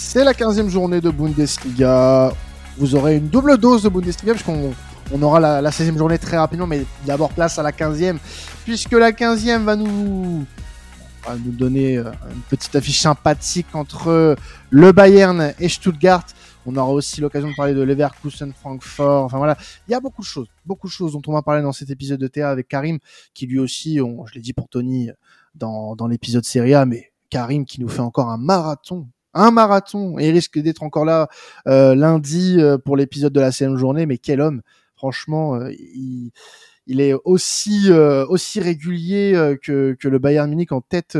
C'est la 15e journée de Bundesliga. Vous aurez une double dose de Bundesliga puisqu'on on aura la, la 16e journée très rapidement, mais d'abord place à la 15e, puisque la 15e va nous, va nous donner euh, une petite affiche sympathique entre le Bayern et Stuttgart. On aura aussi l'occasion de parler de Leverkusen, Francfort. Enfin voilà, il y a beaucoup de choses, beaucoup de choses dont on va parler dans cet épisode de Théa avec Karim, qui lui aussi, on, je l'ai dit pour Tony dans, dans l'épisode Serie A, mais Karim qui nous fait encore un marathon un marathon et risque d'être encore là euh, lundi euh, pour l'épisode de la 16e journée. Mais quel homme Franchement, euh, il, il, est aussi aussi régulier que, que le Bayern Munich en tête,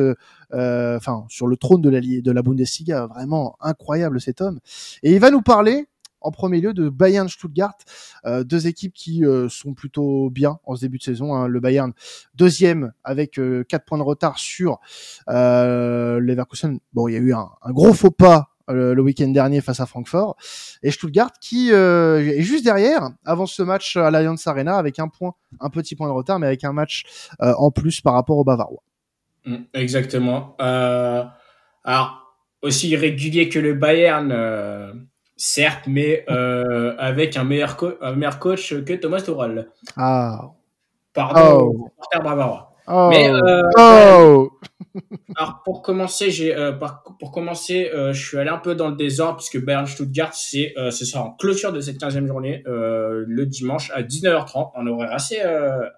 enfin sur le trône de la de la Bundesliga. Vraiment incroyable cet homme. Et il va nous parler en premier lieu de Bayern Stuttgart, euh, deux équipes qui euh, sont plutôt bien en ce début de saison. Hein. Le Bayern deuxième avec euh, quatre points de retard sur euh, Leverkusen. Bon, il y a eu un, gros faux pas le week-end dernier face à Francfort et Stuttgart qui est juste derrière avant ce match à l'Allianz Arena avec un point, un petit point de retard, mais avec un match en plus par rapport aux Bavarois. Mm, exactement. alors aussi régulier que le Bayern Certes, mais euh, avec un meilleur, un meilleur coach que Thomas Tuchel. Ah. Pardon, oh. Bavarois. Oh. Mais euh, oh. alors pour commencer, j'ai euh, pour commencer, euh, je suis allé un peu dans le désordre puisque Bayern Stuttgart, c'est euh, ce sera en clôture de cette 15e journée euh, le dimanche à 19h30, un horaire assez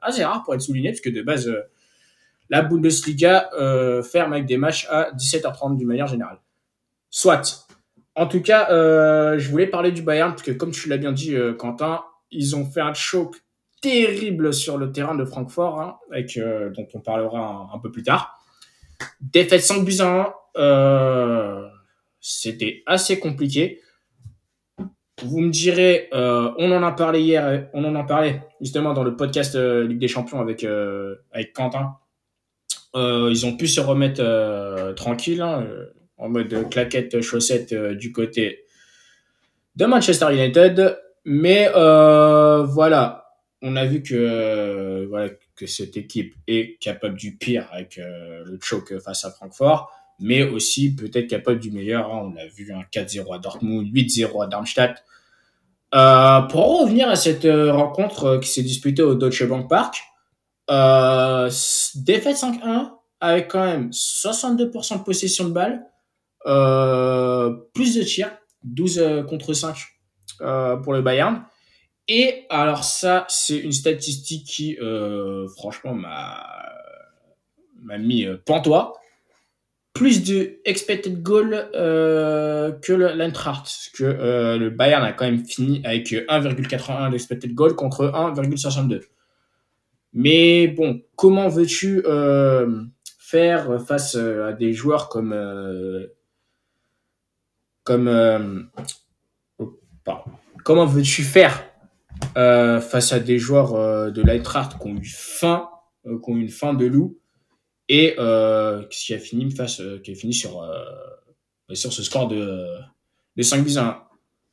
assez rare pour être souligné puisque de base la Bundesliga ferme avec des matchs à 17h30 d'une manière générale. Soit. En tout cas, euh, je voulais parler du Bayern parce que, comme tu l'as bien dit, euh, Quentin, ils ont fait un choc terrible sur le terrain de Francfort, hein, euh, dont on parlera un, peu plus tard. Défaite 5 buts à 1, c'était assez compliqué. Vous me direz, on en a parlé hier, on en a parlé justement dans le podcast Ligue des Champions avec avec Quentin. ils ont pu se remettre tranquille. Hein, en mode claquette chaussette euh, du côté de Manchester United. Mais euh, voilà, on a vu que euh, que cette équipe est capable du pire avec le choke face à Francfort, mais aussi peut-être capable du meilleur. Hein. On a vu un 4-0 à Dortmund, 8-0 à Darmstadt. pour revenir à cette rencontre qui s'est disputée au Deutsche Bank Park, défaite 5-1 avec quand même 62% de possession de balle, plus de tirs, 12 euh, contre 5 euh, pour le Bayern. Et alors ça, c'est une statistique qui, franchement, m'a mis pantois. Plus de expected goal que l'Eintracht. que le Bayern a quand même fini avec 1,81 d'expected goal contre 1,62. Mais bon, comment veux-tu faire face à des joueurs comme comme euh, oh, comment veux-tu faire euh, face à des joueurs euh, de l'Eintracht qui ont eu faim, qui ont eu une fin de loup et qui a fini face, qui a fini sur sur ce score de de 5 buts 1.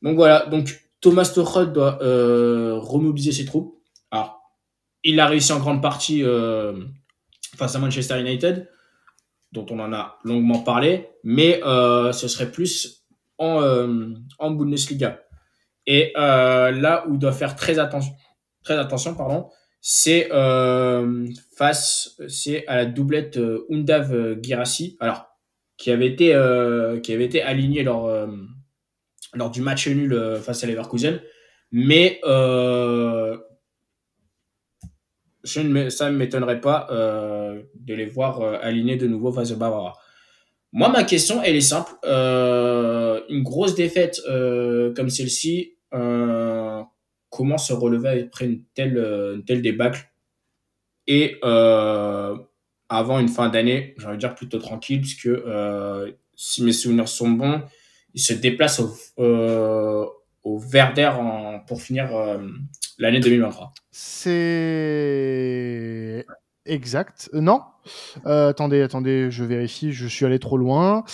Donc voilà, donc Thomas Tuchel doit remobiliser ses troupes. Alors, il a réussi en grande partie face à Manchester United, dont on en a longuement parlé, mais ce serait plus en, euh, en Bundesliga. Et euh, là où il doit faire très attention, très attention pardon, c'est euh, face c'est à la doublette euh, Undav Girassi, alors qui avait été qui avait été aligné lors lors du match nul face à Leverkusen, mais ça ne m'étonnerait pas de les voir alignés de nouveau face à Bavara. Moi, ma question, elle est simple. Euh, une grosse défaite euh, comme celle-ci, euh, comment se relever après une telle, une telle débâcle? Et avant une fin d'année, j'ai envie de dire plutôt tranquille, puisque si mes souvenirs sont bons, il se déplace au, au Verder pour finir l'année 2023. C'est exact. non euh, attendez, attendez, je vérifie, je suis allé trop loin.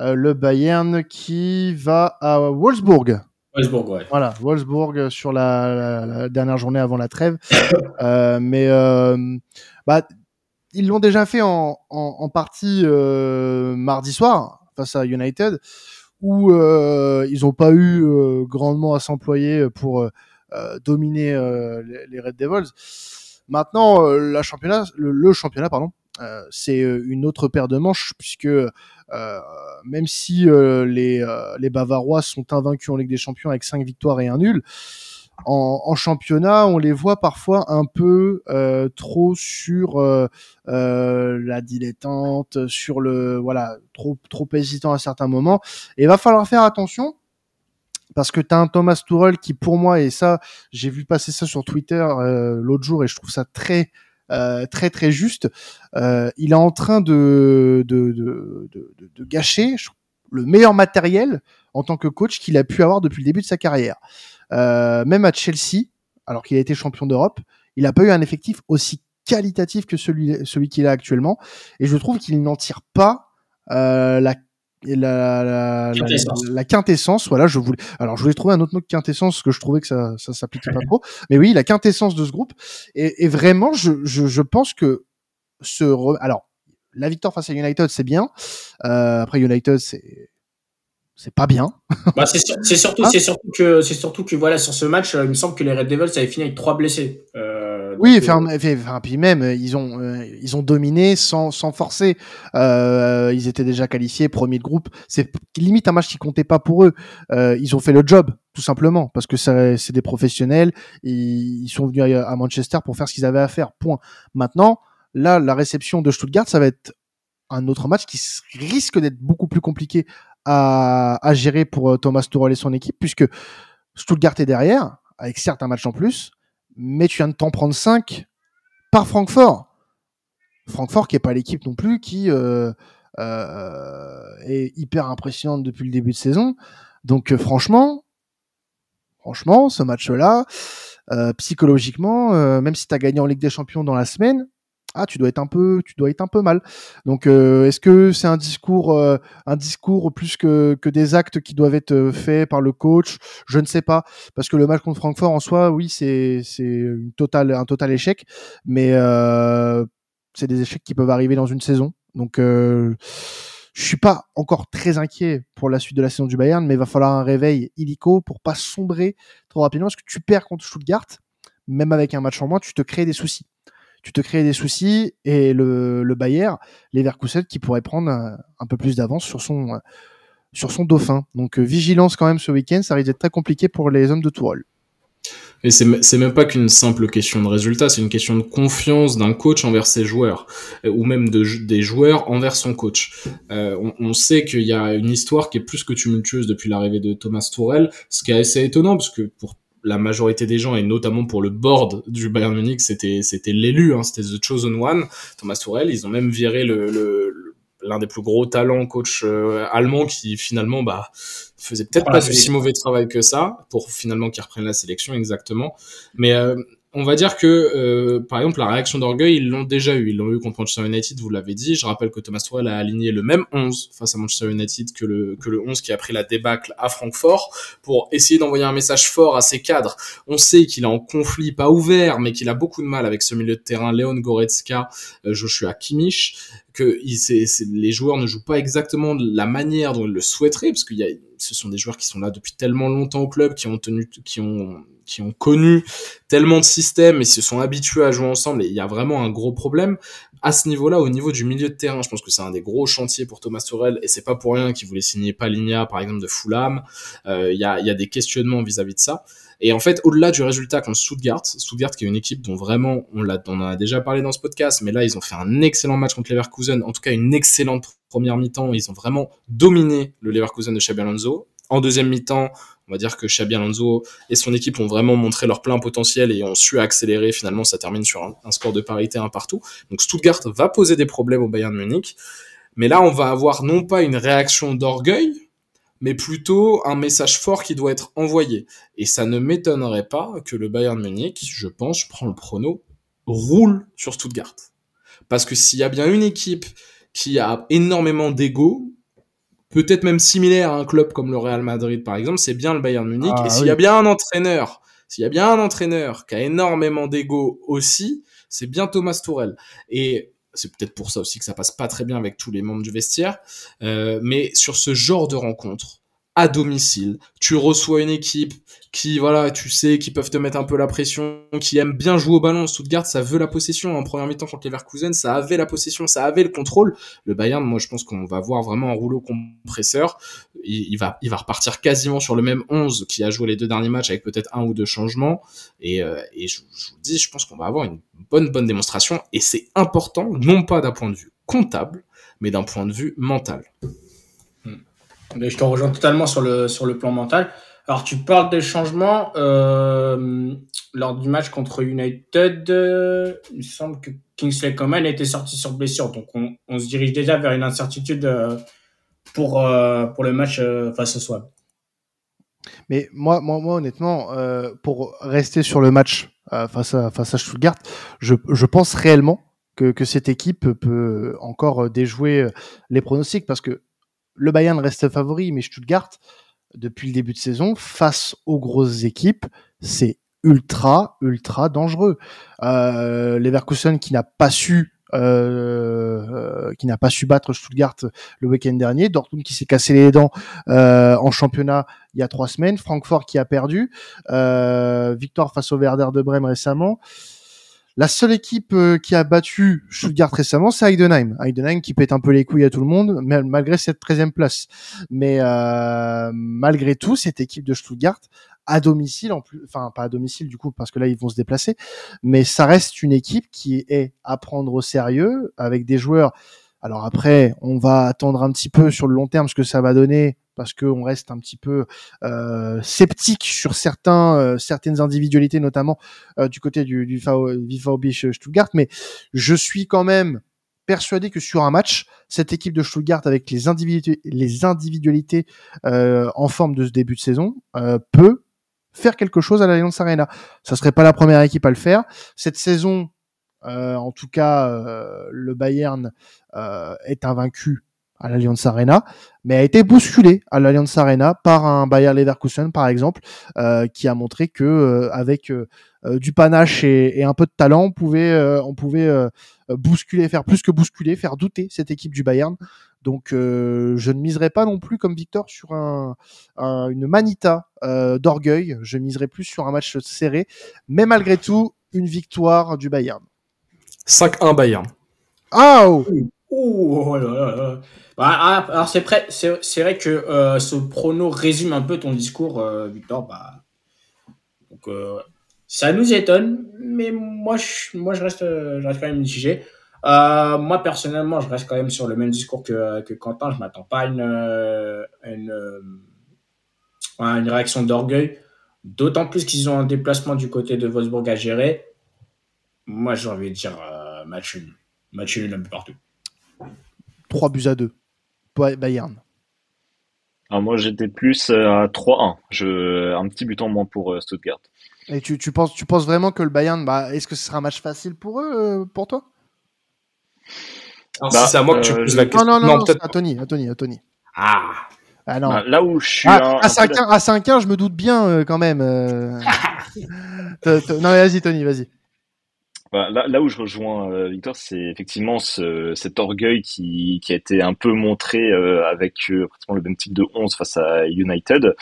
Euh, le Bayern qui va à Wolfsburg. Wolfsburg, ouais. Voilà, Wolfsburg sur la, dernière journée avant la trêve. Euh, mais bah, ils l'ont déjà fait en, en, partie mardi soir face à United, où ils n'ont pas eu grandement à s'employer pour dominer les, Red Devils. Maintenant, la championnat, le, championnat, pardon, c'est une autre paire de manches puisque même si les, les Bavarois sont invaincus en Ligue des Champions avec 5 victoires et un nul, en, championnat, on les voit parfois un peu euh, trop sur euh, euh, la dilettante, sur le voilà, trop trop hésitant à certains moments. Et il va falloir faire attention parce que tu as un Thomas Tuchel qui pour moi et ça j'ai vu passer ça sur Twitter l'autre jour et je trouve ça très très très juste. il est en train de de, de, de, de gâcher le meilleur matériel en tant que coach qu'il a pu avoir depuis le début de sa carrière. Euh, même à Chelsea, alors qu'il a été champion d'Europe, il n'a pas eu un effectif aussi qualitatif que celui, celui qu'il a actuellement. Et je trouve qu'il n'en tire pas la la, la, quintessence. Voilà, je voulais. Alors, je voulais trouver un autre mot que quintessence, que je trouvais que ça, ça s'appliquait pas trop. Mais oui, la quintessence de ce groupe. Et, et vraiment, je, je, je, pense que ce. Alors, la victoire face à United, c'est bien. Euh, après, United, c'est c'est pas bien. bah, c'est surtout, hein c'est surtout que, c'est surtout que voilà, sur ce match, euh, il me semble que les Red Devils avaient fini avec trois blessés. Euh, oui, enfin, puis même, ils ont, euh, ils ont dominé sans, sans forcer. Euh, ils étaient déjà qualifiés, premier de groupe. C'est limite un match qui comptait pas pour eux. Euh, ils ont fait le job, tout simplement, parce que c'est des professionnels. Ils, sont venus à, à Manchester pour faire ce qu'ils avaient à faire. Point. Maintenant, là, la réception de Stuttgart, ça va être un autre match qui risque d'être beaucoup plus compliqué à, à gérer pour euh, Thomas Tuchel et son équipe, puisque Stuttgart est derrière, avec certes un match en plus, mais tu viens de t'en prendre 5 par Francfort. Francfort qui est pas l'équipe non plus qui euh, euh, est hyper impressionnante depuis le début de saison. Donc euh, franchement, franchement, ce match-là, psychologiquement, même si tu as gagné en Ligue des Champions dans la semaine, ah tu dois être un peu tu dois être un peu mal. Donc euh, est-ce que c'est un discours euh, un discours plus que, que des actes qui doivent être euh, faits par le coach? Je ne sais pas. Parce que le match contre Francfort en soi oui c'est c'est un total échec. Mais c'est des échecs qui peuvent arriver dans une saison. Donc je suis pas encore très inquiet pour la suite de la saison du Bayern mais il va falloir un réveil illico pour pas sombrer trop rapidement. Parce que tu perds contre Stuttgart même avec un match en moins tu te crées des soucis tu te crées des soucis et le, le Bayer, Leverkusen, qui pourrait prendre un, peu plus d'avance sur son, sur son dauphin. Donc euh, vigilance quand même ce week-end, ça risque d'être très compliqué pour les hommes de Tourol. Et c'est même pas qu'une simple question de résultat, c'est une question de confiance d'un coach envers ses joueurs, euh, ou même de, des joueurs envers son coach. Euh, on, on, sait qu'il y a une histoire qui est plus que tumultueuse depuis l'arrivée de Thomas Tourel, ce qui est assez étonnant, parce que pour la majorité des gens, et notamment pour le board du Bayern Munich, c'était c'était l'élu, hein, c'était the chosen one, Thomas Tuchel. Ils ont même viré le, l'un des plus gros talents coach euh, allemand qui finalement bah faisait peut-être pas si mauvais travail que ça pour finalement qu'il reprenne la sélection exactement. Mais euh, on va dire que, euh, par exemple, la réaction d'orgueil, ils l'ont déjà eu. Ils l'ont eu contre Manchester United, vous l'avez dit. Je rappelle que Thomas Tuchel a aligné le même 11 face à Manchester United que le, que le 11 qui a pris la débâcle à Francfort pour essayer d'envoyer un message fort à ses cadres. On sait qu'il est en conflit, pas ouvert, mais qu'il a beaucoup de mal avec ce milieu de terrain, Leon Goretzka, euh, Joshua Kimmich, que il, les joueurs ne jouent pas exactement de la manière dont ils le souhaiteraient, parce qu'il y a, ce sont des joueurs qui sont là depuis tellement longtemps au club, qui ont tenu, qui ont qui ont connu tellement de systèmes et se sont habitués à jouer ensemble et il y a vraiment un gros problème à ce niveau-là au niveau du milieu de terrain. Je pense que c'est un des gros chantiers pour Thomas Tuchel et c'est pas pour rien qu'il voulait signer Paligna par exemple de Fulham. Euh, il y, a, y a des questionnements vis-à-vis de ça et en fait au-delà du résultat contre Stuttgart Stuttgart qui est une équipe dont vraiment on en a déjà parlé dans ce podcast mais là ils ont fait un excellent match contre Leverkusen en tout cas une excellente première mi-temps ils ont vraiment dominé le Leverkusen de Xabi Alonso en deuxième mi-temps on va dire que Xabi Alonso et son équipe ont vraiment montré leur plein potentiel et ont su accélérer. Finalement, ça termine sur un, score de parité un partout. Donc Stuttgart va poser des problèmes au Bayern Munich. Mais là, on va avoir non pas une réaction d'orgueil, mais plutôt un message fort qui doit être envoyé. Et ça ne m'étonnerait pas que le Bayern Munich, je pense, je prends le prono, roule sur Stuttgart. Parce que s'il y a bien une équipe qui a énormément d'ego, peut-être même similaire à un club comme le Real Madrid par exemple, c'est bien le Bayern Munich. Ah et s'il y a bien un entraîneur, s'il y a bien un entraîneur qui a énormément d'ego aussi, c'est bien Thomas Tourel. Et c'est peut-être pour ça aussi que ça passe pas très bien avec tous les membres du vestiaire. Euh, mais sur ce genre de rencontre, à domicile. Tu reçois une équipe qui, voilà, tu sais, qui peuvent te mettre un peu la pression, qui aime bien jouer au ballon. Stuttgart, ça veut la possession. En première mi-temps contre Leverkusen, ça avait la possession, ça avait le contrôle. Le Bayern, moi, je pense qu'on va voir vraiment un rouleau compresseur. Il, va, il va repartir quasiment sur le même 11 qui a joué les deux derniers matchs avec peut-être un ou deux changements. Et, euh, et je, je vous dis, je pense qu'on va avoir une bonne, bonne démonstration. Et c'est important, non pas d'un point de vue comptable, mais d'un point de vue mental. Mais je te rejoins totalement sur le, sur le plan mental. Alors, tu parles des changements. Euh, lors du match contre United, euh, il me semble que Kingsley Coman était sorti sur blessure. Donc, on, on se dirige déjà vers une incertitude euh, pour, pour le match face au Swab. Mais moi, moi, moi honnêtement, pour rester sur le match face, à, face à Stuttgart, je, je pense réellement que, que cette équipe peut encore déjouer les pronostics parce que le Bayern reste favori, mais Stuttgart, depuis le début de saison, face aux grosses équipes, c'est ultra, ultra dangereux. Euh, Leverkusen qui n'a pas su euh, qui n'a pas su battre Stuttgart le week-end dernier, Dortmund qui s'est cassé les dents euh, en championnat il y a trois semaines, Francfort qui a perdu, euh, victoire face au Werder de Brême récemment. La seule équipe euh, qui a battu Stuttgart récemment, c'est Heidenheim. Heidenheim qui pète un peu les couilles à tout le monde, malgré cette 13e place. Mais euh, malgré tout, cette équipe de Stuttgart à domicile, en plus, enfin pas à domicile du coup parce que là ils vont se déplacer, mais ça reste une équipe qui est à prendre au sérieux avec des joueurs. Alors après, on va attendre un petit peu sur le long terme ce que ça va donner parce qu'on reste un petit peu euh, sceptique sur certains, euh, certaines individualités, notamment euh, du côté du, du VfB Stuttgart. Mais je suis quand même persuadé que sur un match, cette équipe de Stuttgart avec les individualités, les individualités en forme de ce début de saison peut faire quelque chose à l'Alliance Arena. Ça serait pas la première équipe à le faire. Cette saison, en tout cas, le Bayern est invaincu à l'Alliance Arena, mais a été bousculé à l'Alliance Arena par un Bayer Leverkusen par exemple, euh, qui a montré que euh, avec euh, du panache et, et, un peu de talent, on pouvait, on pouvait bousculer, faire plus que bousculer, faire douter cette équipe du Bayern. Donc je ne miserai pas non plus comme Victor sur un, un une manita d'orgueil. Je miserai plus sur un match serré, mais malgré tout une victoire du Bayern. 5-1 Bayern. Ah oh Oh là là. Bah, ah, alors c'est vrai, c'est vrai que euh, ce prono résume un peu ton discours, euh, Victor. Bah, euh, ça nous étonne, mais moi je, reste, quand même mitigé. Moi personnellement, je reste quand même sur le même discours que, que Quentin. Je m'attends pas à une réaction d'orgueil, d'autant plus qu'ils ont un déplacement du côté de Wolfsburg à gérer. Moi, j'ai envie de dire match nul, match nul un peu partout. 3 buts à 2. Bayern. Alors moi j'étais plus à 3-1. Je... Un petit but en moins pour Stuttgart. Et tu, tu, penses, tu penses vraiment que le Bayern, bah, est-ce que ce sera un match facile pour eux, pour toi? Alors, bah, si c'est à moi que tu euh, poses la question. Non, non, non, non à Tony, à Tony, à Tony. Ah. Ah non. Bah, là où je suis. Ah, à 5-1, à 5 je me doute bien euh, quand même. Euh... non, vas-y, Tony, vas-y. Bah, là, où je rejoins euh, Victor, c'est effectivement ce, cet orgueil qui, a été un peu montré euh, avec euh, pratiquement le même type de 11 face à United.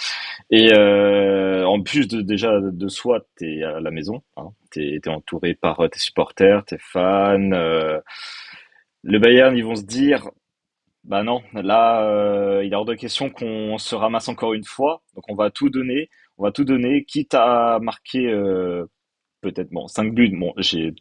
Et en plus de déjà de soi, t'es à la maison, hein, t'es es entouré par tes supporters, tes fans. le Bayern, ils vont se dire, bah non, là, il est hors de question qu'on se ramasse encore une fois. Donc on va tout donner, on va tout donner, quitte à marquer peut-être bon 5 buts bon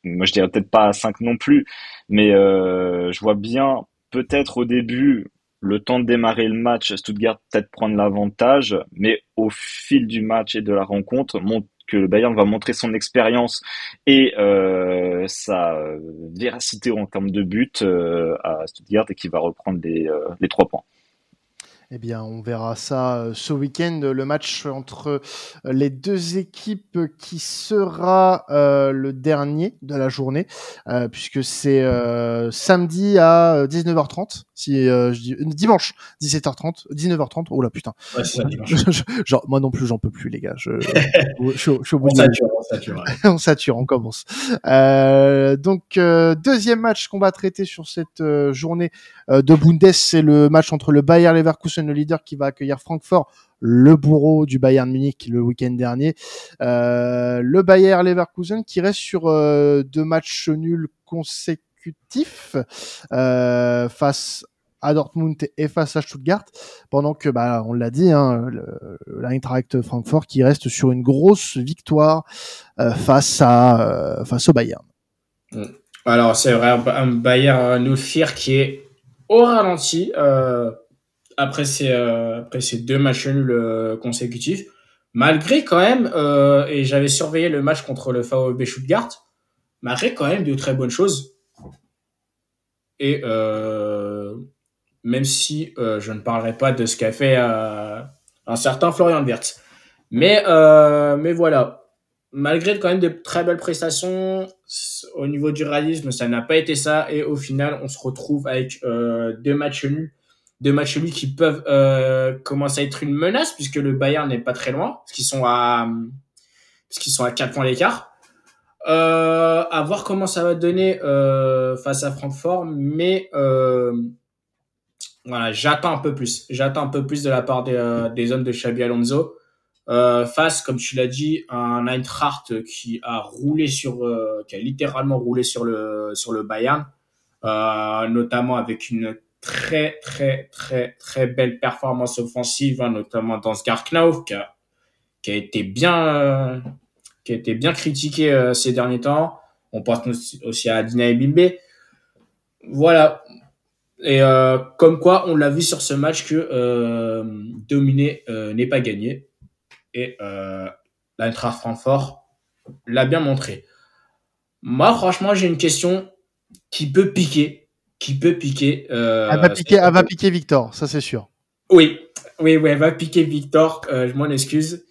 moi je dirais peut-être pas 5 non plus mais euh, je vois bien peut-être au début le temps de démarrer le match Stuttgart peut-être prendre l'avantage mais au fil du match et de la rencontre montre que le Bayern va montrer son expérience et euh, sa véracité en termes de but euh, à Stuttgart et qui va reprendre les, euh, les trois points. Eh bien, on verra ça euh, ce week-end, le match entre euh, les deux équipes qui sera euh, le dernier de la journée, euh, puisque c'est euh, samedi à 19h30, si je dis dimanche 17h30, 19h30. Oh là putain. Ouais, ça, Genre, moi non plus, j'en peux plus, les gars. Je, je, je, je suis au bout on, sature, on sature, ouais. on sature, on commence. donc deuxième match qu'on va traiter sur cette journée de Bundes, c'est le match entre le Bayer Leverkusen Le leader qui va accueillir Francfort, le bourreau du Bayern Munich le week-end dernier. Euh, le Bayern Leverkusen qui reste sur euh, deux matchs nuls consécutifs euh, face à Dortmund et face à Stuttgart, pendant que, bah, on l'a dit, hein, Francfort qui reste sur une grosse victoire face à face au Bayern. Mm. Alors c'est vrai, un Bayern nous fier qui est au ralenti après ces après ces deux matchs nuls consécutifs, malgré quand même et j'avais surveillé le match contre le VfB Stuttgart, malgré quand même de très bonnes choses. Et euh, même si euh, je ne parlerai pas de ce qu'a fait euh, un certain Florian Wirtz. Mais, euh, mais voilà, malgré quand même de très belles prestations, au niveau du réalisme, ça n'a pas été ça. Et au final, on se retrouve avec euh, deux matchs nuls. Deux matchs nuls qui peuvent euh, commencer à être une menace, puisque le Bayern n'est pas très loin, parce qu'ils sont à, parce sont à 4 points d'écart. Euh, à voir comment ça va donner euh, face à Francfort, mais voilà, j'attends un peu plus. J'attends un peu plus de la part des, hommes de Xabi Alonso. Face, comme tu l'as dit, un Eintracht qui a roulé sur, qui a littéralement roulé sur le sur le Bayern, notamment avec une très très très très belle performance offensive, hein, notamment dans Skarknauf, qui a, qui a été bien euh, qui a été bien critiqué euh, ces derniers temps. On pense aussi à Dina Bimbe. Voilà, et euh, comme quoi, on l'a vu sur ce match que dominer n'est pas gagné. Et euh, l'Eintracht Francfort l'a bien montré. Moi, franchement, j'ai une question qui peut piquer. Qui peut piquer. Euh, elle va piquer, elle va piquer Victor, ça c'est sûr. Oui, oui, oui, elle va piquer Victor. Euh, je m'en excuse.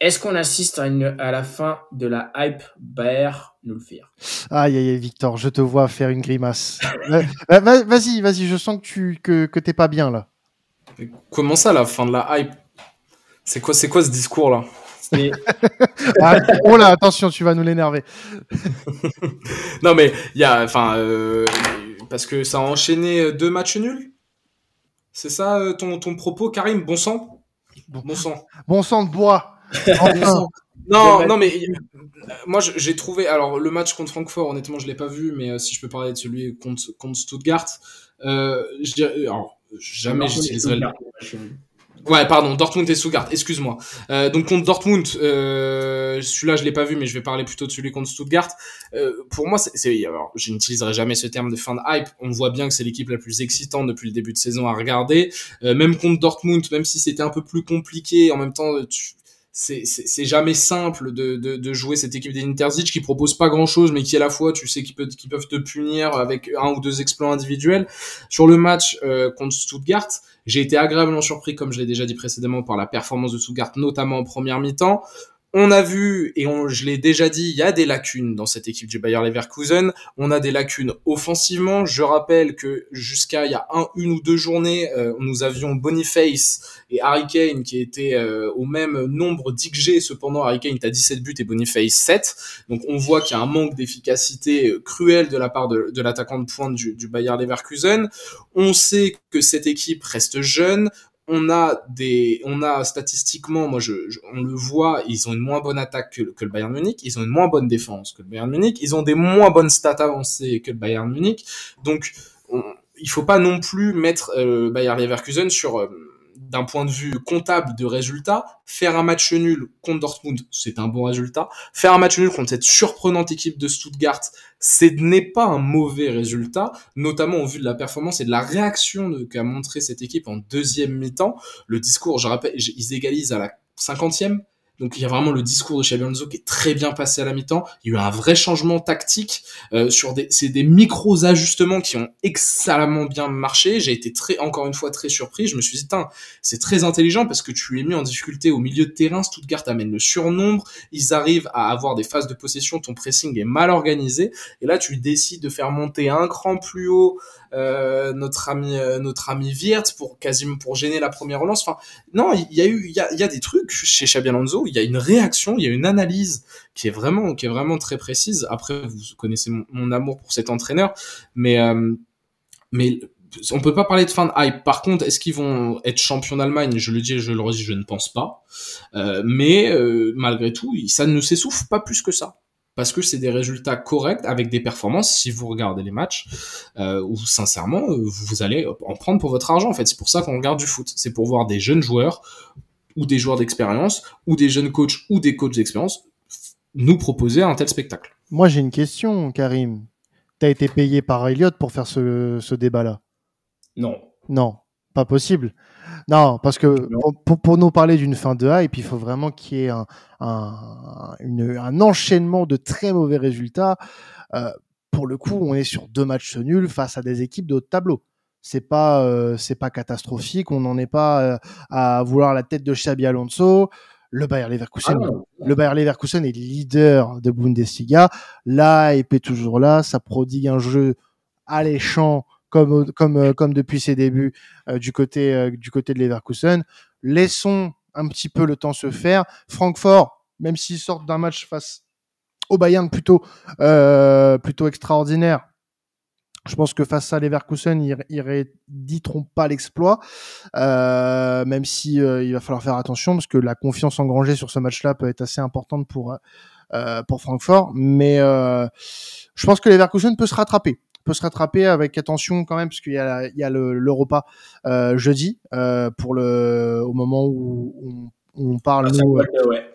Est-ce qu'on assiste à, une, à la fin de la hype? Bayer Nulfir Aïe, aïe, aïe, Victor, je te vois faire une grimace. vas-y, vas-y, je sens que tu que, que t'es pas bien là. Comment ça, la fin de la hype? C'est quoi, c'est quoi ce discours là? Ah, oh là, attention, tu vas nous l'énerver. non mais il y a, enfin, euh, parce que ça a enchaîné deux matchs nuls? C'est ça euh, ton, ton propos, Karim? Bon sang? Bon, bon sang. Bon sang de bois. Enfin. non, non, mais moi j'ai trouvé. Alors le match contre Francfort, honnêtement, je l'ai pas vu, mais euh, si je peux parler de celui contre, contre Stuttgart, euh, je dirais, alors, jamais j'utiliserai le. Ouais, pardon, Dortmund et Stuttgart, excuse-moi. Euh, donc contre Dortmund, euh, celui-là je l'ai pas vu, mais je vais parler plutôt de celui contre Stuttgart. Euh, pour moi, c'est, alors, je n'utiliserai jamais ce terme de fin de hype. On voit bien que c'est l'équipe la plus excitante depuis le début de saison à regarder. Euh, même contre Dortmund, même si c'était un peu plus compliqué, en même temps, tu, c'est jamais simple de, de, de, jouer cette équipe des Interzic qui propose pas grand chose mais qui à la fois tu sais qu'ils peuvent, qu peuvent te punir avec un ou deux exploits individuels. Sur le match euh, contre Stuttgart j'ai été agréablement surpris comme je l'ai déjà dit précédemment par la performance de Stuttgart notamment en première mi-temps on a vu, et on, je l'ai déjà dit, il y a des lacunes dans cette équipe du Bayer Leverkusen. On a des lacunes offensivement. Je rappelle que jusqu'à il y a un, une ou deux journées, euh, nous avions Boniface et Harry Kane qui étaient euh, au même nombre d'XG. Cependant, Harry Kane à 17 buts et Boniface 7. Donc on voit qu'il y a un manque d'efficacité cruel de la part de, de l'attaquant de pointe du, du Bayer Leverkusen. On sait que cette équipe reste jeune on a des, on a statistiquement, moi je, je, on le voit, ils ont une moins bonne attaque que, que, le Bayern Munich, ils ont une moins bonne défense que le Bayern Munich, ils ont des moins bonnes stats avancées que le Bayern Munich, donc on, il faut pas non plus mettre euh, Bayern Leverkusen sur euh, d'un point de vue comptable de résultats, faire un match nul contre Dortmund, c'est un bon résultat. Faire un match nul contre cette surprenante équipe de Stuttgart, ce n'est pas un mauvais résultat, notamment au vu de la performance et de la réaction qu'a montré cette équipe en deuxième mi-temps. Le discours, je rappelle, ils égalisent à la cinquantième, donc il y a vraiment le discours de Xabi Alonso qui est très bien passé à la mi-temps. Il y a eu un vrai changement tactique euh, sur des c'est des micros ajustements qui ont excellemment bien marché. J'ai été très encore une fois très surpris. Je me suis dit c'est très intelligent parce que tu es mis en difficulté au milieu de terrain. Stuttgart amène le surnombre. Ils arrivent à avoir des phases de possession. Ton pressing est mal organisé et là tu décides de faire monter un cran plus haut euh, notre ami euh, notre ami Wirtz pour quasiment pour gêner la première relance. Enfin non il y a eu il y y a des trucs chez Xabi Alonso il y a une réaction, il y a une analyse qui est vraiment, qui est vraiment très précise. Après, vous connaissez mon, amour pour cet entraîneur, mais, euh, mais on peut pas parler de fin de hype. Par contre, est-ce qu'ils vont être champions d'Allemagne? Je le dis, je le redis, je ne pense pas. Euh, mais euh, malgré tout, ça ne s'essouffle pas plus que ça. Parce que c'est des résultats corrects avec des performances. Si vous regardez les matchs, euh, où sincèrement, vous allez en prendre pour votre argent. En fait, c'est pour ça qu'on regarde du foot. C'est pour voir des jeunes joueurs ou des joueurs d'expérience ou des jeunes coachs ou des coachs d'expérience nous proposer un tel spectacle. Moi, j'ai une question, Karim. T'as été payé par Elliott pour faire ce, ce débat-là? Non. Non, pas possible. Non, parce que pour, pour, nous parler d'une fin de hype, il faut vraiment qu'il y ait un, un, une, un, enchaînement de très mauvais résultats. Euh, pour le coup, on est sur deux matchs nuls face à des équipes de haut tableau. C'est pas, euh, c'est pas catastrophique. On n'en est pas euh, à vouloir la tête de Xabi Alonso le Bayer Leverkusen. Ah le Bayer Leverkusen est leader de Bundesliga. Là, il est toujours là. Ça prodigue un jeu alléchant comme comme euh, comme depuis ses débuts euh, du côté du côté de Leverkusen. Laissons un petit peu le temps se faire. Francfort, même s'ils sortent d'un match face au Bayern plutôt plutôt extraordinaire, je pense que face à Leverkusen, ils, ils rééditeront pas l'exploit, euh, même si euh, il va falloir faire attention parce que la confiance engrangée sur ce match-là peut être assez importante pour euh, pour Francfort. Mais euh, je pense que Leverkusen peut se rattraper peut se rattraper avec attention quand même parce qu'il y a il y a l'Europa euh, jeudi euh, pour le au moment où on on parle. Ah, nous,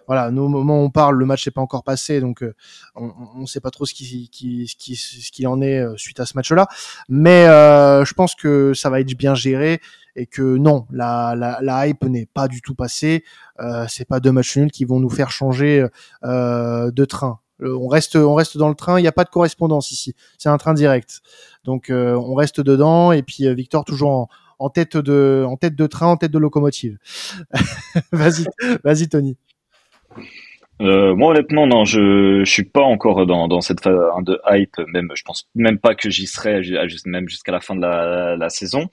Voilà, nous, au moment où on parle, le match n'est pas encore passé, donc euh, on ne sait pas trop ce qui, qui, ce qui, ce qu'il en est euh, suite à ce match-là. Mais euh, je pense que ça va être bien géré et que non, la, la, la hype n'est pas du tout passée. Euh, c'est pas deux matchs nuls qui vont nous faire changer euh, de train. On reste, on reste dans le train. Il n'y a pas de correspondance ici. C'est un train direct. Donc on reste dedans. Et puis Victor toujours en, en tête de, en tête de train, en tête de locomotive. vas-y, vas-y, Tony. Euh, moi honnêtement non, je, je suis pas encore dans, dans cette phase de hype, même je pense même pas que j'y serai même jusqu'à la fin de la, saison.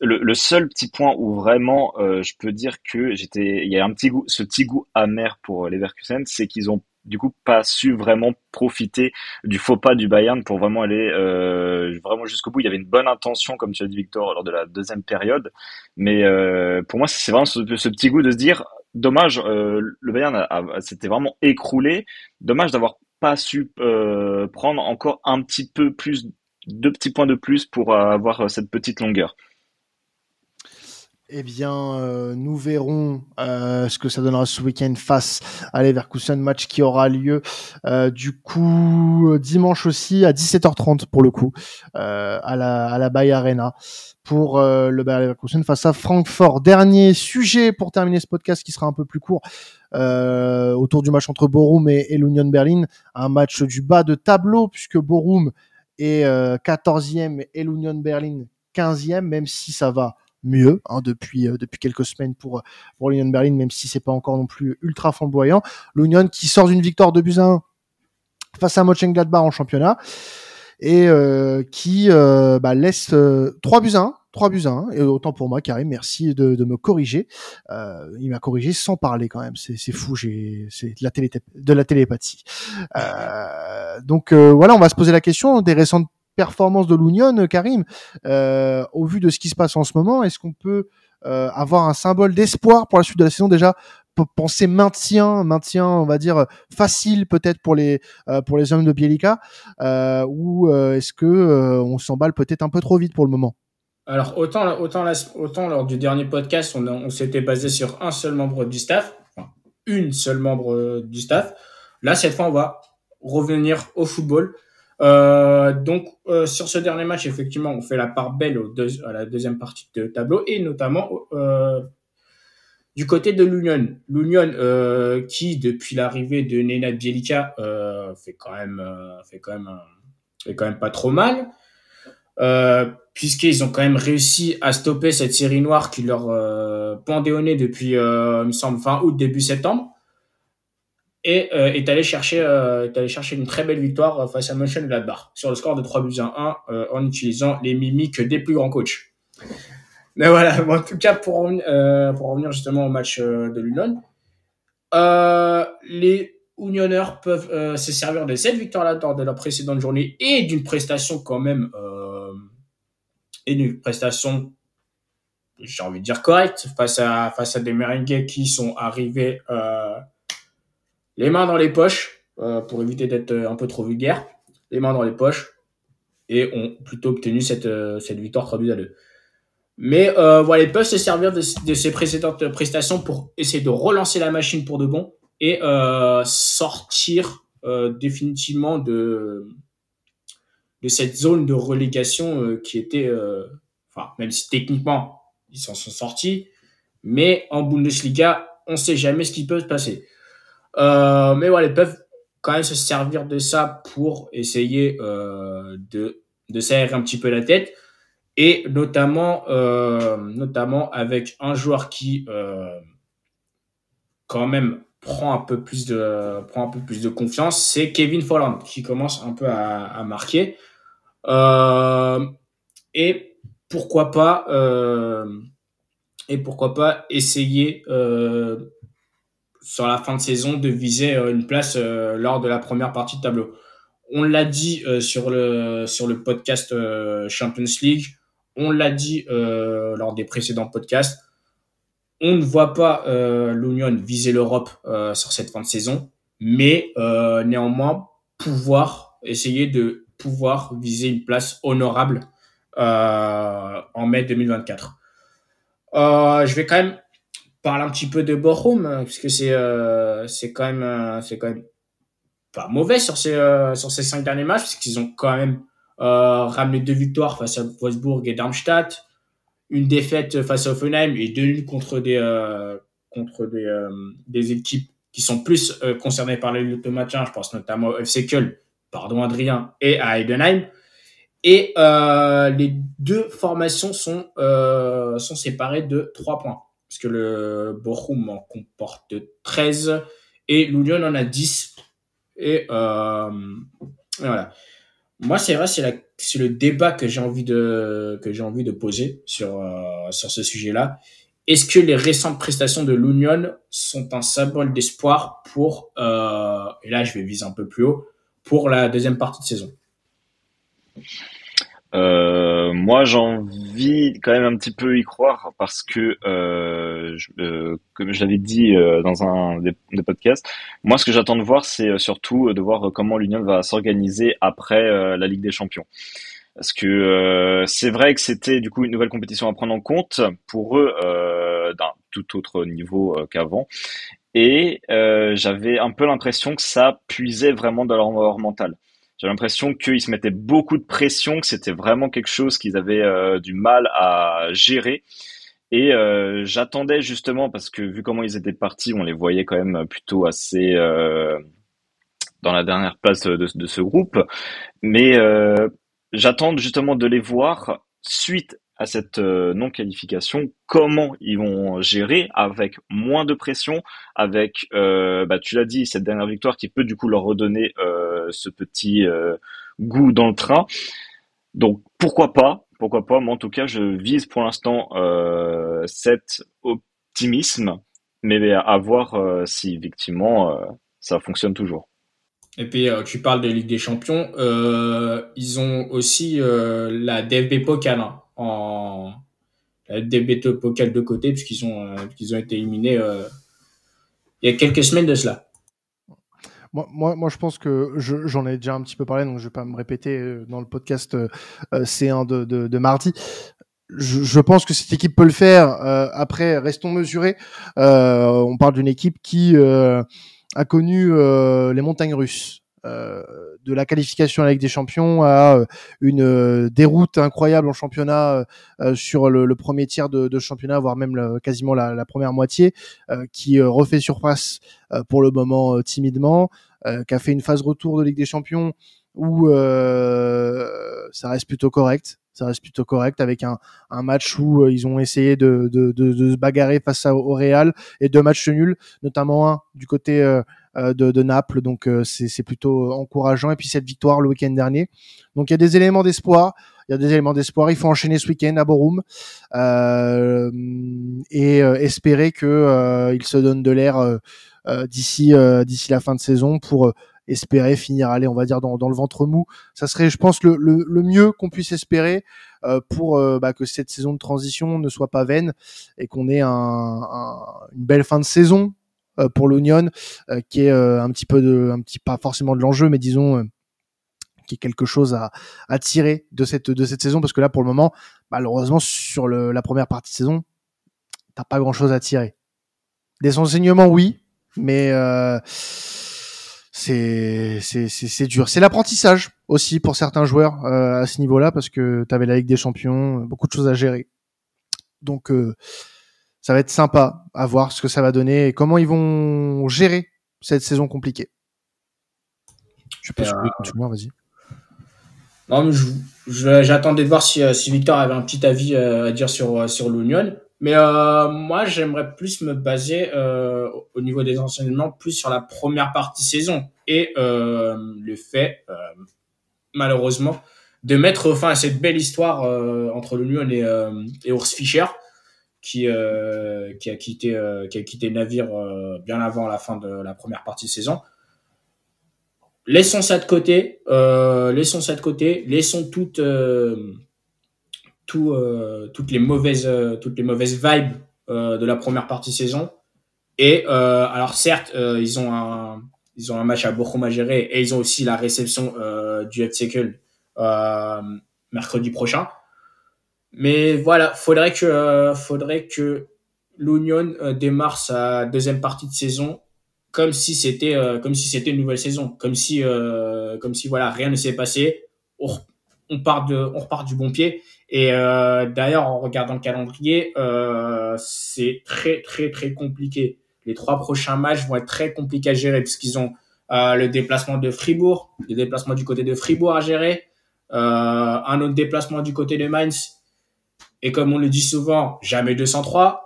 Le, seul petit point où vraiment euh, je peux dire que j'étais, il y a un petit goût, ce petit goût amer pour Leverkusen, c'est qu'ils ont du coup pas su vraiment profiter du faux pas du Bayern pour vraiment aller euh, vraiment jusqu'au bout. Il y avait une bonne intention, comme tu as dit Victor, lors de la deuxième période, mais euh, pour moi c'est vraiment ce, petit goût de se dire dommage, euh, le Bayern s'était vraiment écroulé. Dommage d'avoir pas su prendre encore un petit peu plus, deux petits points de plus pour avoir cette petite longueur. Eh bien, euh, nous verrons euh, ce que ça donnera ce week-end face à Leverkusen, match qui aura lieu euh, du coup dimanche aussi à 17h30 pour le coup à la Bay Arena pour le Bayer Leverkusen face à Francfort. Dernier sujet pour terminer ce podcast qui sera un peu plus court autour du match entre Borum et, et l'Union Berlin, un match du bas de tableau puisque Borum est 14e et l'Union Berlin 15e, même si ça va mieux hein, depuis euh, depuis quelques semaines pour pour l'Union Berlin, même si c'est pas encore non plus ultra flamboyant. L'Union qui sort d'une victoire de buts 1 face à Mönchengladbach en championnat et euh, qui euh, bah, laisse 3 buts 1 3 buts 1 et autant pour moi Karim merci de, de me corriger. Euh, il m'a corrigé sans parler quand même. C'est, fou c'est de la télé de la télépathie euh, donc voilà on va se poser la question des récentes performance de l'Union, Karim, euh, au vu de ce qui se passe en ce moment, est-ce qu'on peut euh, avoir un symbole d'espoir pour la suite de la saison déjà? Penser maintien, maintien, on va dire facile peut-être pour les euh, pour les hommes de Bielica, ou est-ce que on s'emballe peut-être un peu trop vite pour le moment? Alors autant autant autant lors du dernier podcast, on, on s'était basé sur un seul membre du staff, enfin, une seule membre du staff. Là cette fois, on va revenir au football. Euh, donc euh, sur ce dernier match, effectivement, on fait la part belle au à la deuxième partie de tableau et notamment euh, du côté de l'Union. L'Union euh, qui, depuis l'arrivée de Nena Bielica, euh, fait quand même, fait quand même, fait quand même pas trop mal. puisqu'ils ont quand même réussi à stopper cette série noire qui leur pendait au nez depuis, il me semble, fin août, début septembre et euh, est allé chercher euh, est allé chercher une très belle victoire euh, face à Mönchengladbach sur le score de 3 buts à 1 euh, en utilisant les mimiques des plus grands coachs. Mais voilà, en tout cas pour pour revenir justement au match de l'Union, les Unioneurs peuvent se servir de cette victoire-là lors de la précédente journée et d'une prestation quand même et une prestation, j'ai envie de dire correcte, face à, face à des merengues qui sont arrivés les mains dans les poches, euh, pour éviter d'être un peu trop vulgaire, les mains dans les poches, et ont plutôt obtenu cette, euh, cette victoire 3 buts à 2. Mais euh, voilà, ils peuvent se servir de, ces précédentes prestations pour essayer de relancer la machine pour de bon et euh, sortir euh, définitivement de, de cette zone de relégation euh, qui était, euh, enfin, même si techniquement ils s'en sont sortis, mais en Bundesliga, on ne sait jamais ce qui peut se passer. Euh, mais voilà, ils peuvent quand même se servir de ça pour essayer de, de s'aérer un petit peu la tête. Et notamment, euh, notamment avec un joueur qui euh, quand même prend un peu plus de prend un peu plus de confiance, c'est Kevin Folland qui commence un peu à, à marquer. Euh, et pourquoi pas euh, et pourquoi pas essayer euh, sur la fin de saison de viser une place lors de la première partie de tableau. On l'a dit sur le sur le podcast Champions League on l'a dit euh, lors des précédents podcasts, on ne voit pas euh, l'Union viser l'Europe euh, sur cette fin de saison, mais euh, néanmoins pouvoir essayer de pouvoir viser une place honorable euh, en mai 2024. Euh, je vais quand même parler un petit peu de Bochum puisque c'est c'est quand même c'est quand même pas mauvais sur ces sur ces cinq derniers matchs puisqu'ils ont quand même euh, ramener deux victoires face à Wolfsburg et Darmstadt, une défaite face à Offenheim et deux nuls contre des euh, contre des, euh, des équipes qui sont plus euh, concernées par les luttes de maintien. Je pense notamment au FC pardon Adrien, et à Heidenheim. Et euh, les deux formations sont, euh, sont séparées de 3 points. Parce que le Bochum en comporte 13 et l'Union en a 10. Et, euh, et voilà. Moi, c'est vrai, c'est le débat que j'ai envie de envie de poser sur euh, sur ce sujet-là. Est-ce que les récentes prestations de l'Union sont un symbole d'espoir pour euh, et là je vais viser un peu plus haut pour la deuxième partie de saison? Euh, moi, j'ai envie quand même un petit peu y croire parce que, euh, je, euh, comme je l'avais dit euh, dans un des, podcasts, moi, ce que j'attends de voir, c'est euh, surtout de voir comment l'Union va s'organiser après la Ligue des Champions. Parce que c'est vrai que c'était du coup une nouvelle compétition à prendre en compte pour eux d'un tout autre niveau qu'avant. Et j'avais un peu l'impression que ça puisait vraiment dans leur mental. J'ai l'impression qu'ils se mettaient beaucoup de pression, que c'était vraiment quelque chose qu'ils avaient euh, du mal à gérer. Et euh, j'attendais justement, parce que vu comment ils étaient partis, on les voyait quand même plutôt assez euh, dans la dernière place de, ce groupe. Mais j'attends justement de les voir suite à cette non-qualification, comment ils vont gérer avec moins de pression, avec, bah, tu l'as dit, cette dernière victoire qui peut du coup leur redonner ce petit euh, goût dans le train. Donc pourquoi pas, pourquoi pas, mais en tout cas je vise pour l'instant euh, cet optimisme, mais à voir si effectivement ça fonctionne toujours. Et puis, euh, tu parles de Ligue des Champions. Euh, ils ont aussi euh, la DFB Pokal hein, en la de côté puisqu'ils ont euh, ont été éliminés euh, il y a quelques semaines de cela. Moi, moi, moi, je pense que j'en ai déjà un petit peu parlé, donc je vais pas me répéter dans le podcast C1 de, de, de mardi. Je, je, pense que cette équipe peut le faire. après, restons mesurés. on parle d'une équipe qui a connu euh, les montagnes russes. Euh, de la qualification à la Ligue des Champions à euh, une euh, déroute incroyable en championnat sur le, premier tiers de, championnat, voire même quasiment la, la, première moitié, qui refait surface pour le moment timidement, qui a fait une phase retour de Ligue des Champions où ça reste plutôt correct ça reste plutôt correct avec un, un match où euh, ils ont essayé de, de, de, de, se bagarrer face au Real et deux matchs nuls, notamment un du côté euh, euh de, de, Naples. Donc euh, c'est encourageant. encourageant. Et puis cette victoire le week-end dernier. Donc il y a des éléments d'espoir. Il y a des éléments d'espoir. Il faut enchaîner ce week-end à Borum euh, et espérer que il se donne de l'air d'ici d'ici la fin de saison pour espérer finir, aller, on va dire, dans, le ventre mou. Ça serait, je pense, le, le, mieux qu'on puisse espérer euh, pour euh, bah, que cette saison de transition ne soit pas vaine et qu'on ait un, une belle fin de saison euh, pour l'Union, qui est un petit peu de, un petit pas forcément de l'enjeu, mais disons qui est quelque chose à, à tirer de cette de cette saison parce que là pour le moment malheureusement sur le, la première partie de saison t'as pas grand chose à tirer des enseignements oui mais euh, c'est c'est dur. C'est l'apprentissage aussi pour certains joueurs euh, à ce niveau-là parce que tu avais la Ligue des Champions, beaucoup de choses à gérer. Donc euh, ça va être sympa à voir ce que ça va donner et comment ils vont gérer cette saison compliquée. Je peux euh... vas-y. Non, mais j'attendais de voir si, si Victor avait un petit avis à dire sur, sur l'Union. Mais euh, moi, j'aimerais plus me baser euh, au niveau des enseignements plus sur la première partie saison et euh, le fait, euh, malheureusement, de mettre fin à cette belle histoire euh, entre le Lyon et, euh, et Urs Fischer, qui, qui a quitté qui a quitté navire bien avant la fin de la première partie de saison. Laissons ça de côté, laissons ça de côté, laissons toute euh, toutes les mauvaises euh, toutes les mauvaises vibes euh, de la première partie saison. Et alors certes, ils ont un ils ont un match à Bochum à gérer et ils ont aussi la réception du Hetzekel mercredi prochain. Mais voilà, faudrait que faudrait que l'Union démarre sa deuxième partie de saison comme si c'était comme si c'était une nouvelle saison, comme si comme si voilà rien ne s'est passé. On, de on repart du bon pied et euh, d'ailleurs, en regardant le calendrier, euh, c'est très très très compliqué. Les trois prochains matchs vont être très compliqués à gérer puisqu'ils ont euh, le déplacement de Fribourg, le déplacement du côté de Fribourg à gérer, euh, un autre déplacement du côté de Mainz. Et comme on le dit souvent, jamais 203.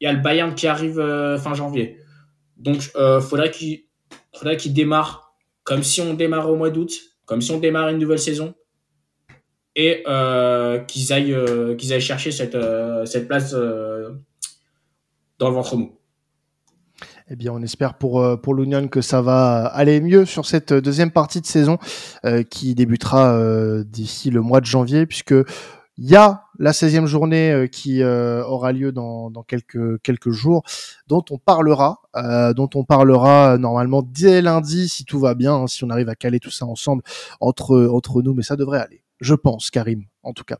Il y a le Bayern qui arrive euh, fin janvier. Donc, euh, faudrait qu'il faudrait qu'il démarre comme si on démarre au mois d'août, comme si on démarre une nouvelle saison et euh, qu'ils aillent, euh, qu'ils aillent chercher cette, euh, cette place dans le ventre mou. Eh bien, on espère pour pour l'Union que ça va aller mieux sur cette deuxième partie de saison qui débutera d'ici le mois de janvier, puisque il y a la 16e journée qui aura lieu dans, dans quelques quelques jours, dont on parlera, dont on parlera normalement dès lundi si tout va bien, hein, si on arrive à caler tout ça ensemble entre entre nous, mais ça devrait aller je pense, Karim, en tout cas.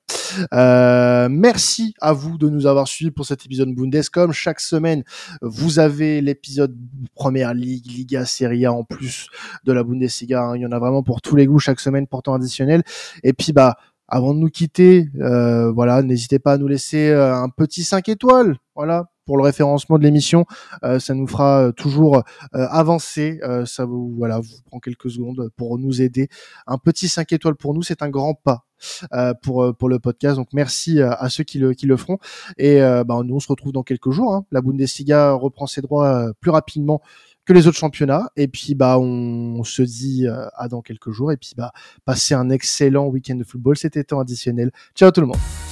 Euh, merci à vous de nous avoir suivis pour cet épisode Bundescom. Chaque semaine, vous avez l'épisode Première Ligue, Liga, Serie A en plus de la Bundesliga. Hein. Il y en a vraiment pour tous les goûts chaque semaine, pourtant additionnel. Et puis, bah, avant de nous quitter, euh, voilà, n'hésitez pas à nous laisser euh, un petit 5 étoiles. Voilà, pour le référencement de l'émission. Euh, ça nous fera euh, toujours euh, avancer. ça vous voilà, vous prend quelques secondes pour nous aider. Un petit 5 étoiles pour nous, c'est un grand pas. pour pour le podcast. Donc merci à, ceux qui le qui le feront. Et bah, nous on se retrouve dans quelques jours. Hein. La Bundesliga reprend ses droits plus rapidement que les autres championnats. Et puis bah on, se dit à dans quelques jours. Et puis bah passez un excellent week-end de football. C'était temps additionnel. Ciao tout le monde.